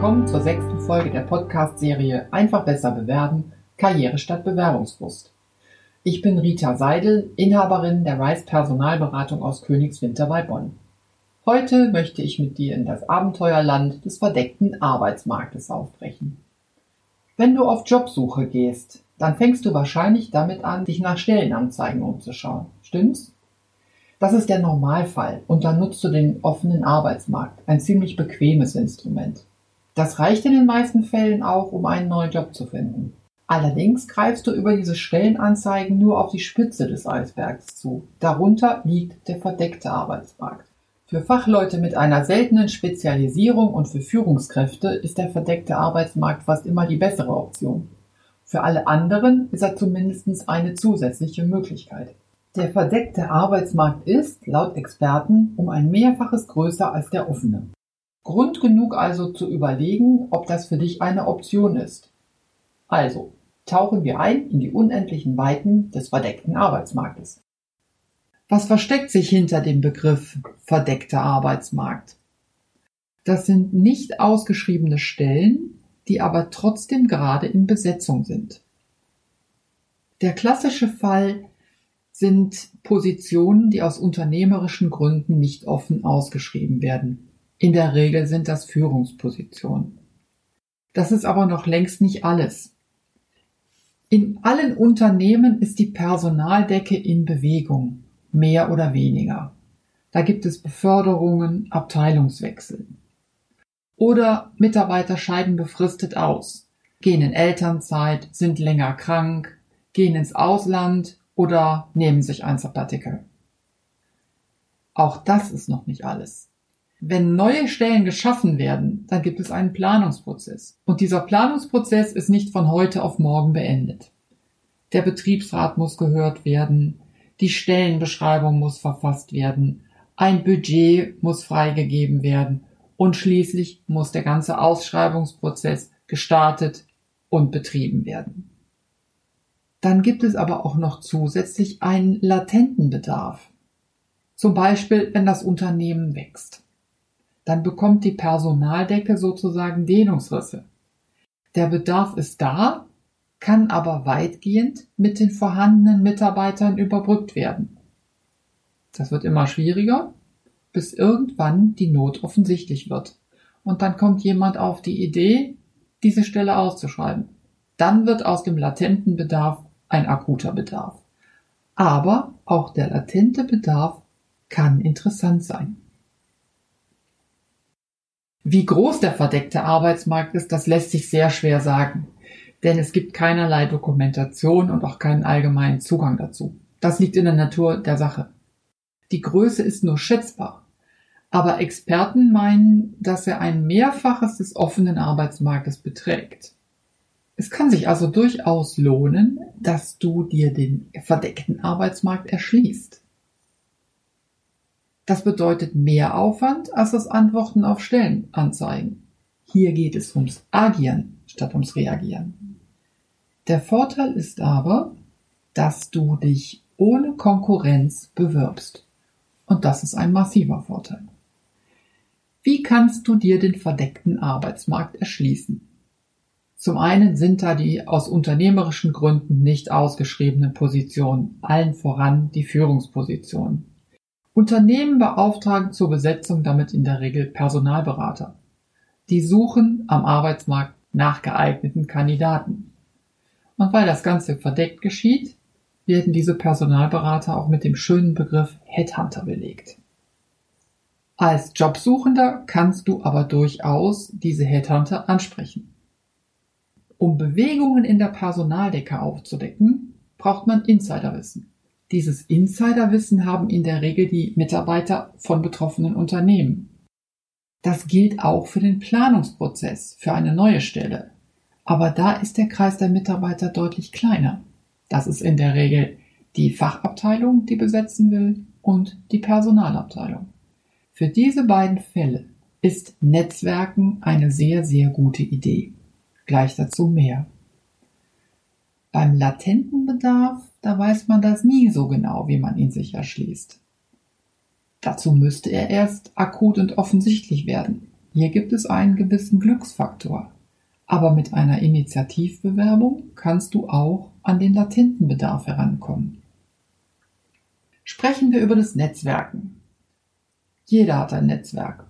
willkommen zur sechsten Folge der Podcast-Serie Einfach besser bewerben, Karriere statt Bewerbungsfrust. Ich bin Rita Seidel, Inhaberin der Rice Personalberatung aus Königswinter bei Bonn. Heute möchte ich mit dir in das Abenteuerland des verdeckten Arbeitsmarktes aufbrechen. Wenn du auf Jobsuche gehst, dann fängst du wahrscheinlich damit an, dich nach Stellenanzeigen umzuschauen. Stimmt's? Das ist der Normalfall und dann nutzt du den offenen Arbeitsmarkt, ein ziemlich bequemes Instrument. Das reicht in den meisten Fällen auch, um einen neuen Job zu finden. Allerdings greifst du über diese Stellenanzeigen nur auf die Spitze des Eisbergs zu. Darunter liegt der verdeckte Arbeitsmarkt. Für Fachleute mit einer seltenen Spezialisierung und für Führungskräfte ist der verdeckte Arbeitsmarkt fast immer die bessere Option. Für alle anderen ist er zumindest eine zusätzliche Möglichkeit. Der verdeckte Arbeitsmarkt ist, laut Experten, um ein Mehrfaches größer als der offene. Grund genug also zu überlegen, ob das für dich eine Option ist. Also, tauchen wir ein in die unendlichen Weiten des verdeckten Arbeitsmarktes. Was versteckt sich hinter dem Begriff verdeckter Arbeitsmarkt? Das sind nicht ausgeschriebene Stellen, die aber trotzdem gerade in Besetzung sind. Der klassische Fall sind Positionen, die aus unternehmerischen Gründen nicht offen ausgeschrieben werden. In der Regel sind das Führungspositionen. Das ist aber noch längst nicht alles. In allen Unternehmen ist die Personaldecke in Bewegung, mehr oder weniger. Da gibt es Beförderungen, Abteilungswechsel. Oder Mitarbeiter scheiden befristet aus, gehen in Elternzeit, sind länger krank, gehen ins Ausland oder nehmen sich ein Sabbatical. Auch das ist noch nicht alles. Wenn neue Stellen geschaffen werden, dann gibt es einen Planungsprozess. Und dieser Planungsprozess ist nicht von heute auf morgen beendet. Der Betriebsrat muss gehört werden, die Stellenbeschreibung muss verfasst werden, ein Budget muss freigegeben werden und schließlich muss der ganze Ausschreibungsprozess gestartet und betrieben werden. Dann gibt es aber auch noch zusätzlich einen latenten Bedarf. Zum Beispiel, wenn das Unternehmen wächst. Dann bekommt die Personaldecke sozusagen Dehnungsrisse. Der Bedarf ist da, kann aber weitgehend mit den vorhandenen Mitarbeitern überbrückt werden. Das wird immer schwieriger, bis irgendwann die Not offensichtlich wird. Und dann kommt jemand auf die Idee, diese Stelle auszuschreiben. Dann wird aus dem latenten Bedarf ein akuter Bedarf. Aber auch der latente Bedarf kann interessant sein. Wie groß der verdeckte Arbeitsmarkt ist, das lässt sich sehr schwer sagen, denn es gibt keinerlei Dokumentation und auch keinen allgemeinen Zugang dazu. Das liegt in der Natur der Sache. Die Größe ist nur schätzbar. Aber Experten meinen, dass er ein Mehrfaches des offenen Arbeitsmarktes beträgt. Es kann sich also durchaus lohnen, dass du dir den verdeckten Arbeitsmarkt erschließt. Das bedeutet mehr Aufwand als das Antworten auf Stellenanzeigen. Hier geht es ums Agieren statt ums Reagieren. Der Vorteil ist aber, dass du dich ohne Konkurrenz bewirbst. Und das ist ein massiver Vorteil. Wie kannst du dir den verdeckten Arbeitsmarkt erschließen? Zum einen sind da die aus unternehmerischen Gründen nicht ausgeschriebenen Positionen, allen voran die Führungspositionen. Unternehmen beauftragen zur Besetzung damit in der Regel Personalberater. Die suchen am Arbeitsmarkt nach geeigneten Kandidaten. Und weil das Ganze verdeckt geschieht, werden diese Personalberater auch mit dem schönen Begriff Headhunter belegt. Als Jobsuchender kannst du aber durchaus diese Headhunter ansprechen. Um Bewegungen in der Personaldecke aufzudecken, braucht man Insiderwissen. Dieses Insiderwissen haben in der Regel die Mitarbeiter von betroffenen Unternehmen. Das gilt auch für den Planungsprozess für eine neue Stelle. Aber da ist der Kreis der Mitarbeiter deutlich kleiner. Das ist in der Regel die Fachabteilung, die besetzen will, und die Personalabteilung. Für diese beiden Fälle ist Netzwerken eine sehr, sehr gute Idee. Gleich dazu mehr. Beim latenten Bedarf, da weiß man das nie so genau, wie man ihn sich erschließt. Dazu müsste er erst akut und offensichtlich werden. Hier gibt es einen gewissen Glücksfaktor. Aber mit einer Initiativbewerbung kannst du auch an den latenten Bedarf herankommen. Sprechen wir über das Netzwerken. Jeder hat ein Netzwerk.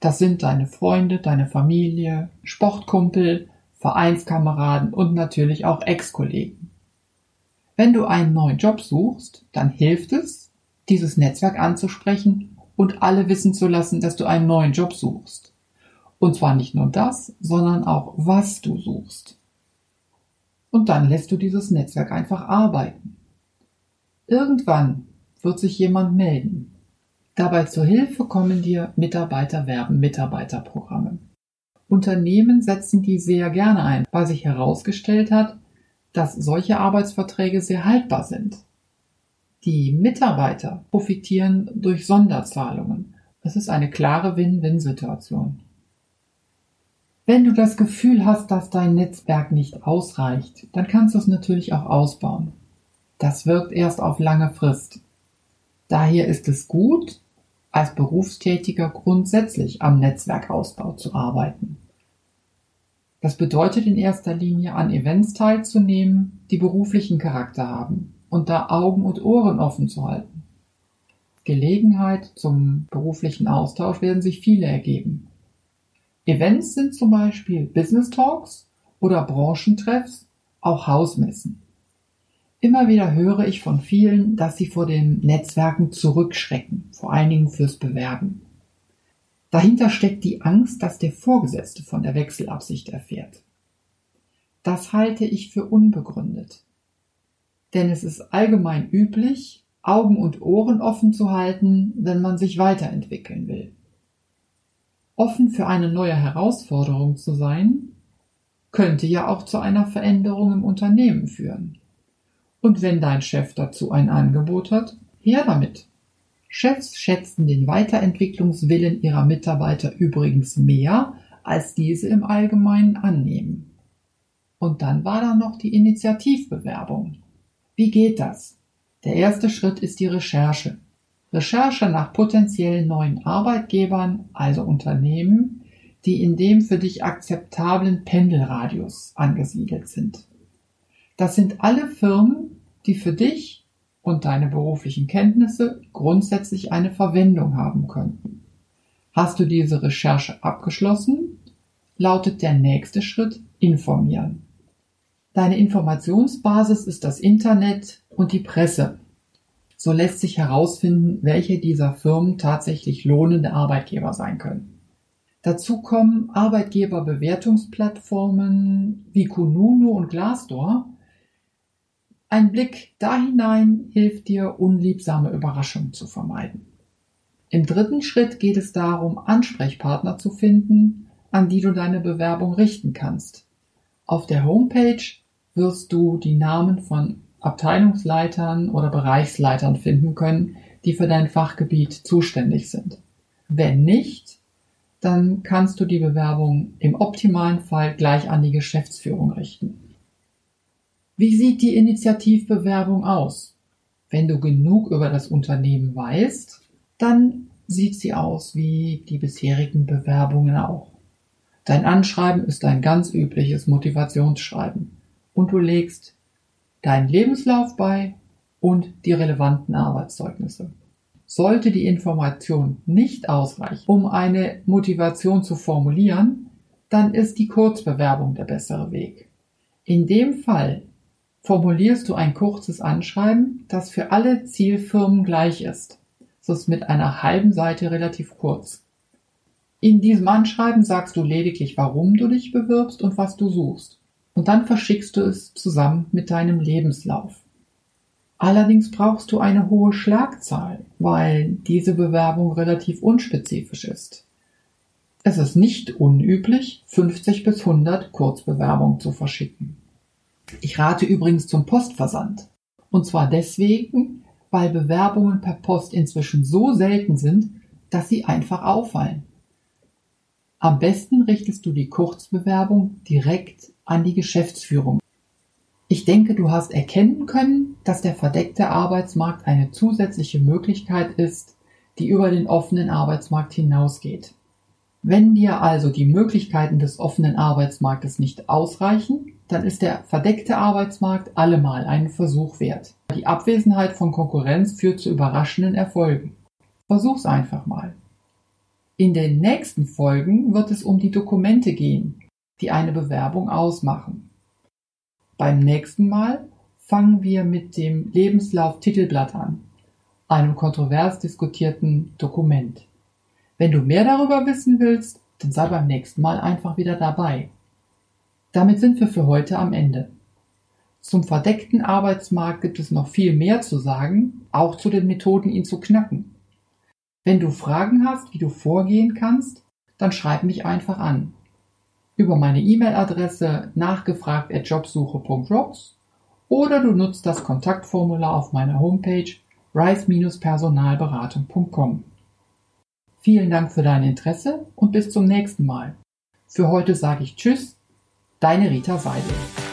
Das sind deine Freunde, deine Familie, Sportkumpel, Vereinskameraden und natürlich auch Ex-Kollegen. Wenn du einen neuen Job suchst, dann hilft es, dieses Netzwerk anzusprechen und alle wissen zu lassen, dass du einen neuen Job suchst. Und zwar nicht nur das, sondern auch was du suchst. Und dann lässt du dieses Netzwerk einfach arbeiten. Irgendwann wird sich jemand melden. Dabei zur Hilfe kommen dir Mitarbeiterwerben, Mitarbeiterprogramme. Unternehmen setzen die sehr gerne ein, weil sich herausgestellt hat, dass solche Arbeitsverträge sehr haltbar sind. Die Mitarbeiter profitieren durch Sonderzahlungen. Es ist eine klare Win-Win-Situation. Wenn du das Gefühl hast, dass dein Netzwerk nicht ausreicht, dann kannst du es natürlich auch ausbauen. Das wirkt erst auf lange Frist. Daher ist es gut, als Berufstätiger grundsätzlich am Netzwerkausbau zu arbeiten. Das bedeutet in erster Linie an Events teilzunehmen, die beruflichen Charakter haben und da Augen und Ohren offen zu halten. Gelegenheit zum beruflichen Austausch werden sich viele ergeben. Events sind zum Beispiel Business Talks oder Branchentreffs, auch Hausmessen. Immer wieder höre ich von vielen, dass sie vor den Netzwerken zurückschrecken, vor allen Dingen fürs Bewerben. Dahinter steckt die Angst, dass der Vorgesetzte von der Wechselabsicht erfährt. Das halte ich für unbegründet. Denn es ist allgemein üblich, Augen und Ohren offen zu halten, wenn man sich weiterentwickeln will. Offen für eine neue Herausforderung zu sein, könnte ja auch zu einer Veränderung im Unternehmen führen. Und wenn dein Chef dazu ein Angebot hat, her damit. Chefs schätzen den Weiterentwicklungswillen ihrer Mitarbeiter übrigens mehr, als diese im Allgemeinen annehmen. Und dann war da noch die Initiativbewerbung. Wie geht das? Der erste Schritt ist die Recherche. Recherche nach potenziellen neuen Arbeitgebern, also Unternehmen, die in dem für dich akzeptablen Pendelradius angesiedelt sind. Das sind alle Firmen, die für dich und deine beruflichen Kenntnisse grundsätzlich eine Verwendung haben könnten. Hast du diese Recherche abgeschlossen, lautet der nächste Schritt informieren. Deine Informationsbasis ist das Internet und die Presse, so lässt sich herausfinden, welche dieser Firmen tatsächlich lohnende Arbeitgeber sein können. Dazu kommen Arbeitgeberbewertungsplattformen wie Kununu und Glassdoor. Ein Blick da hinein hilft dir, unliebsame Überraschungen zu vermeiden. Im dritten Schritt geht es darum, Ansprechpartner zu finden, an die du deine Bewerbung richten kannst. Auf der Homepage wirst du die Namen von Abteilungsleitern oder Bereichsleitern finden können, die für dein Fachgebiet zuständig sind. Wenn nicht, dann kannst du die Bewerbung im optimalen Fall gleich an die Geschäftsführung richten. Wie sieht die Initiativbewerbung aus? Wenn du genug über das Unternehmen weißt, dann sieht sie aus wie die bisherigen Bewerbungen auch. Dein Anschreiben ist ein ganz übliches Motivationsschreiben und du legst deinen Lebenslauf bei und die relevanten Arbeitszeugnisse. Sollte die Information nicht ausreichen, um eine Motivation zu formulieren, dann ist die Kurzbewerbung der bessere Weg. In dem Fall formulierst du ein kurzes Anschreiben, das für alle Zielfirmen gleich ist. So ist mit einer halben Seite relativ kurz. In diesem Anschreiben sagst du lediglich, warum du dich bewirbst und was du suchst und dann verschickst du es zusammen mit deinem Lebenslauf. Allerdings brauchst du eine hohe Schlagzahl, weil diese Bewerbung relativ unspezifisch ist. Es ist nicht unüblich, 50 bis 100 Kurzbewerbungen zu verschicken. Ich rate übrigens zum Postversand. Und zwar deswegen, weil Bewerbungen per Post inzwischen so selten sind, dass sie einfach auffallen. Am besten richtest du die Kurzbewerbung direkt an die Geschäftsführung. Ich denke, du hast erkennen können, dass der verdeckte Arbeitsmarkt eine zusätzliche Möglichkeit ist, die über den offenen Arbeitsmarkt hinausgeht. Wenn dir also die Möglichkeiten des offenen Arbeitsmarktes nicht ausreichen, dann ist der verdeckte Arbeitsmarkt allemal einen Versuch wert. Die Abwesenheit von Konkurrenz führt zu überraschenden Erfolgen. Versuch's einfach mal. In den nächsten Folgen wird es um die Dokumente gehen, die eine Bewerbung ausmachen. Beim nächsten Mal fangen wir mit dem Lebenslauf-Titelblatt an, einem kontrovers diskutierten Dokument. Wenn du mehr darüber wissen willst, dann sei beim nächsten Mal einfach wieder dabei. Damit sind wir für heute am Ende. Zum verdeckten Arbeitsmarkt gibt es noch viel mehr zu sagen, auch zu den Methoden, ihn zu knacken. Wenn du Fragen hast, wie du vorgehen kannst, dann schreib mich einfach an. Über meine E-Mail-Adresse nachgefragt@jobsuche.rocks oder du nutzt das Kontaktformular auf meiner Homepage rise-personalberatung.com. Vielen Dank für dein Interesse und bis zum nächsten Mal. Für heute sage ich Tschüss, deine Rita Seidel.